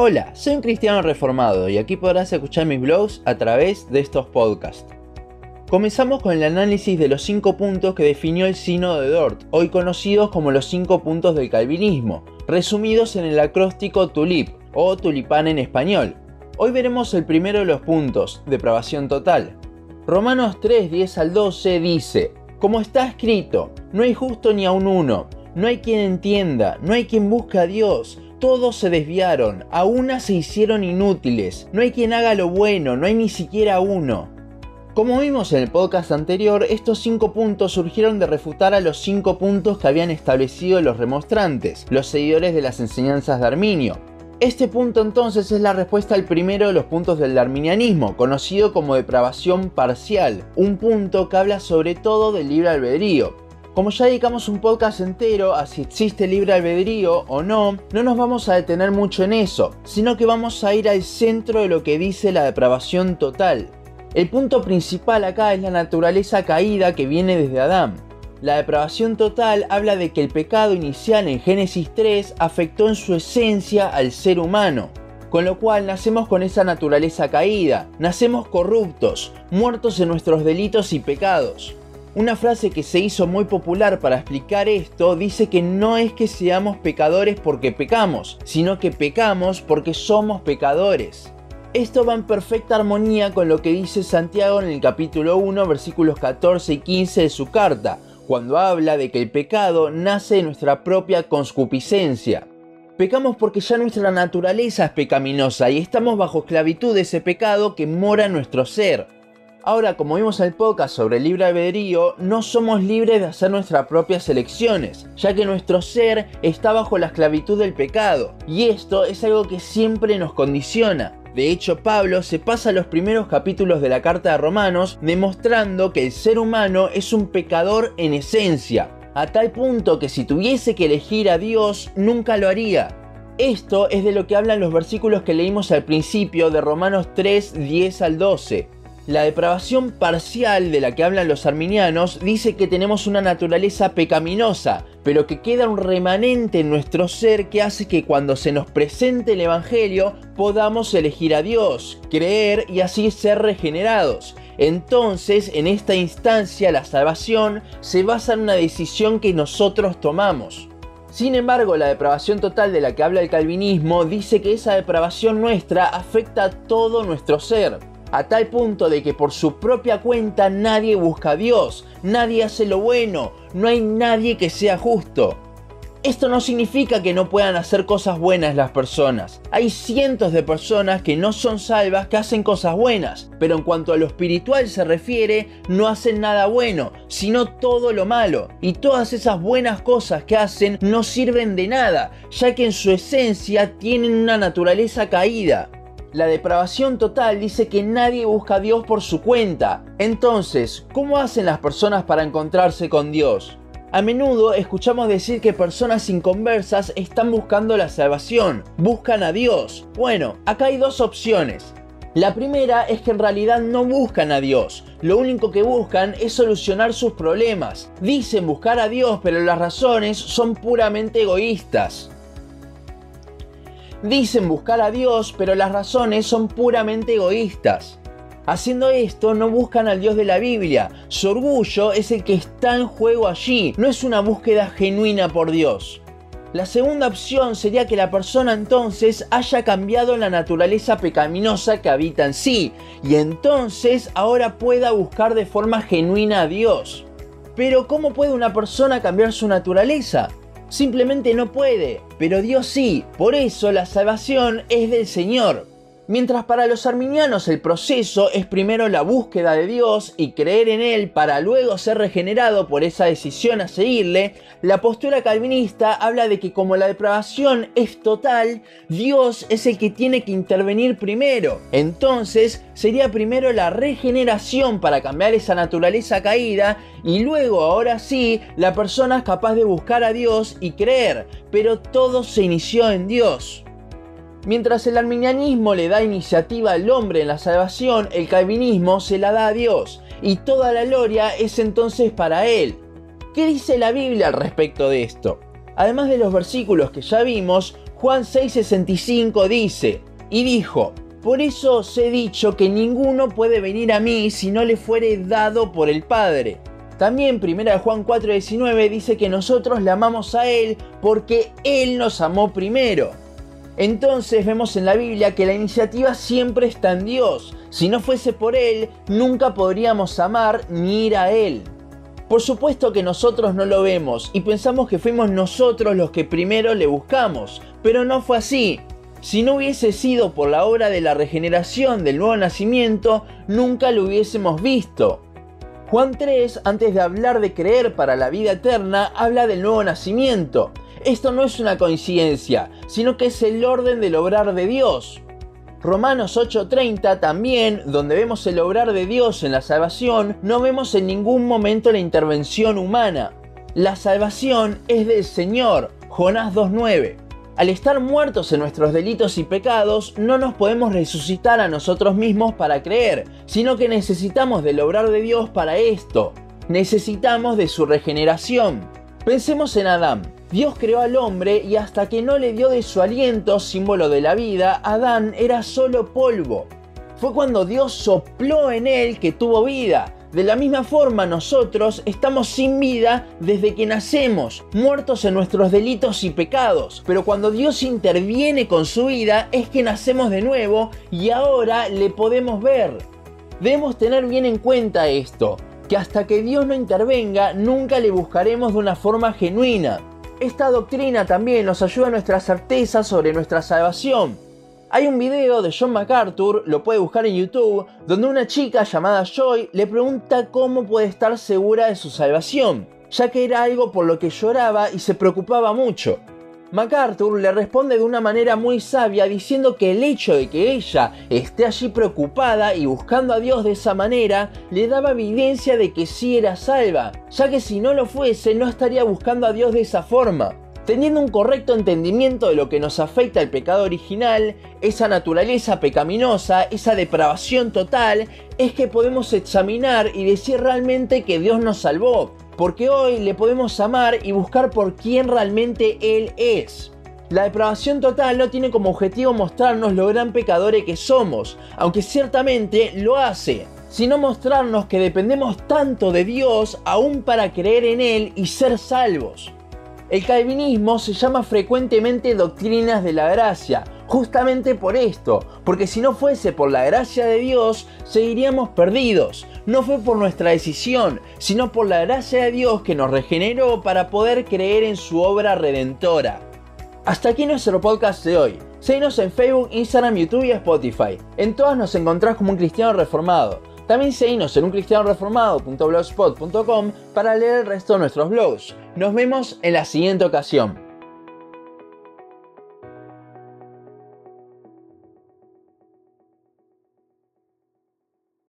Hola, soy un cristiano reformado y aquí podrás escuchar mis blogs a través de estos podcasts. Comenzamos con el análisis de los 5 puntos que definió el Sínodo de Dort, hoy conocidos como los 5 puntos del calvinismo, resumidos en el acróstico TULIP o tulipán en español. Hoy veremos el primero de los puntos, depravación total. Romanos 3, 10 al 12 dice, como está escrito, no hay justo ni a un uno, no hay quien entienda, no hay quien busque a Dios, todos se desviaron, a una se hicieron inútiles, no hay quien haga lo bueno, no hay ni siquiera uno. Como vimos en el podcast anterior, estos cinco puntos surgieron de refutar a los cinco puntos que habían establecido los remonstrantes, los seguidores de las enseñanzas de Arminio. Este punto entonces es la respuesta al primero de los puntos del arminianismo, conocido como depravación parcial, un punto que habla sobre todo del libre albedrío. Como ya dedicamos un podcast entero a si existe libre albedrío o no, no nos vamos a detener mucho en eso, sino que vamos a ir al centro de lo que dice la depravación total. El punto principal acá es la naturaleza caída que viene desde Adán. La depravación total habla de que el pecado inicial en Génesis 3 afectó en su esencia al ser humano, con lo cual nacemos con esa naturaleza caída, nacemos corruptos, muertos en nuestros delitos y pecados. Una frase que se hizo muy popular para explicar esto dice que no es que seamos pecadores porque pecamos, sino que pecamos porque somos pecadores. Esto va en perfecta armonía con lo que dice Santiago en el capítulo 1, versículos 14 y 15 de su carta, cuando habla de que el pecado nace de nuestra propia conscupiscencia. Pecamos porque ya nuestra naturaleza es pecaminosa y estamos bajo esclavitud de ese pecado que mora en nuestro ser. Ahora, como vimos en el podcast sobre el libre albedrío, no somos libres de hacer nuestras propias elecciones, ya que nuestro ser está bajo la esclavitud del pecado, y esto es algo que siempre nos condiciona. De hecho, Pablo se pasa los primeros capítulos de la carta de Romanos demostrando que el ser humano es un pecador en esencia, a tal punto que si tuviese que elegir a Dios, nunca lo haría. Esto es de lo que hablan los versículos que leímos al principio de Romanos 3, 10 al 12 la depravación parcial de la que hablan los arminianos dice que tenemos una naturaleza pecaminosa, pero que queda un remanente en nuestro ser que hace que cuando se nos presente el Evangelio podamos elegir a Dios, creer y así ser regenerados. Entonces, en esta instancia, la salvación se basa en una decisión que nosotros tomamos. Sin embargo, la depravación total de la que habla el calvinismo dice que esa depravación nuestra afecta a todo nuestro ser a tal punto de que por su propia cuenta nadie busca a Dios, nadie hace lo bueno, no hay nadie que sea justo. Esto no significa que no puedan hacer cosas buenas las personas. Hay cientos de personas que no son salvas que hacen cosas buenas, pero en cuanto a lo espiritual se refiere, no hacen nada bueno, sino todo lo malo. Y todas esas buenas cosas que hacen no sirven de nada, ya que en su esencia tienen una naturaleza caída. La depravación total dice que nadie busca a Dios por su cuenta. Entonces, ¿cómo hacen las personas para encontrarse con Dios? A menudo escuchamos decir que personas inconversas están buscando la salvación, buscan a Dios. Bueno, acá hay dos opciones. La primera es que en realidad no buscan a Dios, lo único que buscan es solucionar sus problemas. Dicen buscar a Dios, pero las razones son puramente egoístas. Dicen buscar a Dios, pero las razones son puramente egoístas. Haciendo esto no buscan al Dios de la Biblia. Su orgullo es el que está en juego allí, no es una búsqueda genuina por Dios. La segunda opción sería que la persona entonces haya cambiado la naturaleza pecaminosa que habita en sí y entonces ahora pueda buscar de forma genuina a Dios. Pero ¿cómo puede una persona cambiar su naturaleza? Simplemente no puede, pero Dios sí. Por eso la salvación es del Señor. Mientras para los arminianos el proceso es primero la búsqueda de Dios y creer en Él para luego ser regenerado por esa decisión a seguirle, la postura calvinista habla de que como la depravación es total, Dios es el que tiene que intervenir primero. Entonces sería primero la regeneración para cambiar esa naturaleza caída y luego ahora sí la persona es capaz de buscar a Dios y creer, pero todo se inició en Dios. Mientras el arminianismo le da iniciativa al hombre en la salvación, el calvinismo se la da a Dios, y toda la gloria es entonces para Él. ¿Qué dice la Biblia al respecto de esto? Además de los versículos que ya vimos, Juan 6:65 dice, y dijo, por eso os he dicho que ninguno puede venir a mí si no le fuere dado por el Padre. También 1 Juan 4:19 dice que nosotros le amamos a Él porque Él nos amó primero. Entonces vemos en la Biblia que la iniciativa siempre está en Dios. Si no fuese por Él, nunca podríamos amar ni ir a Él. Por supuesto que nosotros no lo vemos y pensamos que fuimos nosotros los que primero le buscamos, pero no fue así. Si no hubiese sido por la obra de la regeneración del nuevo nacimiento, nunca lo hubiésemos visto. Juan 3, antes de hablar de creer para la vida eterna, habla del nuevo nacimiento. Esto no es una coincidencia, sino que es el orden del obrar de Dios. Romanos 8:30 también, donde vemos el obrar de Dios en la salvación, no vemos en ningún momento la intervención humana. La salvación es del Señor, Jonás 2:9. Al estar muertos en nuestros delitos y pecados, no nos podemos resucitar a nosotros mismos para creer, sino que necesitamos del obrar de Dios para esto. Necesitamos de su regeneración. Pensemos en Adán. Dios creó al hombre y hasta que no le dio de su aliento, símbolo de la vida, Adán era solo polvo. Fue cuando Dios sopló en él que tuvo vida. De la misma forma nosotros estamos sin vida desde que nacemos, muertos en nuestros delitos y pecados. Pero cuando Dios interviene con su vida es que nacemos de nuevo y ahora le podemos ver. Debemos tener bien en cuenta esto, que hasta que Dios no intervenga nunca le buscaremos de una forma genuina. Esta doctrina también nos ayuda a nuestra certeza sobre nuestra salvación. Hay un video de John MacArthur, lo puede buscar en YouTube, donde una chica llamada Joy le pregunta cómo puede estar segura de su salvación, ya que era algo por lo que lloraba y se preocupaba mucho. MacArthur le responde de una manera muy sabia diciendo que el hecho de que ella esté allí preocupada y buscando a Dios de esa manera le daba evidencia de que sí era salva, ya que si no lo fuese no estaría buscando a Dios de esa forma. Teniendo un correcto entendimiento de lo que nos afecta al pecado original, esa naturaleza pecaminosa, esa depravación total, es que podemos examinar y decir realmente que Dios nos salvó, porque hoy le podemos amar y buscar por quién realmente Él es. La depravación total no tiene como objetivo mostrarnos lo gran pecadores que somos, aunque ciertamente lo hace, sino mostrarnos que dependemos tanto de Dios aún para creer en Él y ser salvos. El calvinismo se llama frecuentemente doctrinas de la gracia, justamente por esto, porque si no fuese por la gracia de Dios, seguiríamos perdidos. No fue por nuestra decisión, sino por la gracia de Dios que nos regeneró para poder creer en su obra redentora. Hasta aquí nuestro podcast de hoy. Seguinos en Facebook, Instagram, YouTube y Spotify. En todas nos encontrás como un cristiano reformado. También seguinos en uncristianoreformado.blogspot.com para leer el resto de nuestros blogs. Nos vemos en la siguiente ocasión.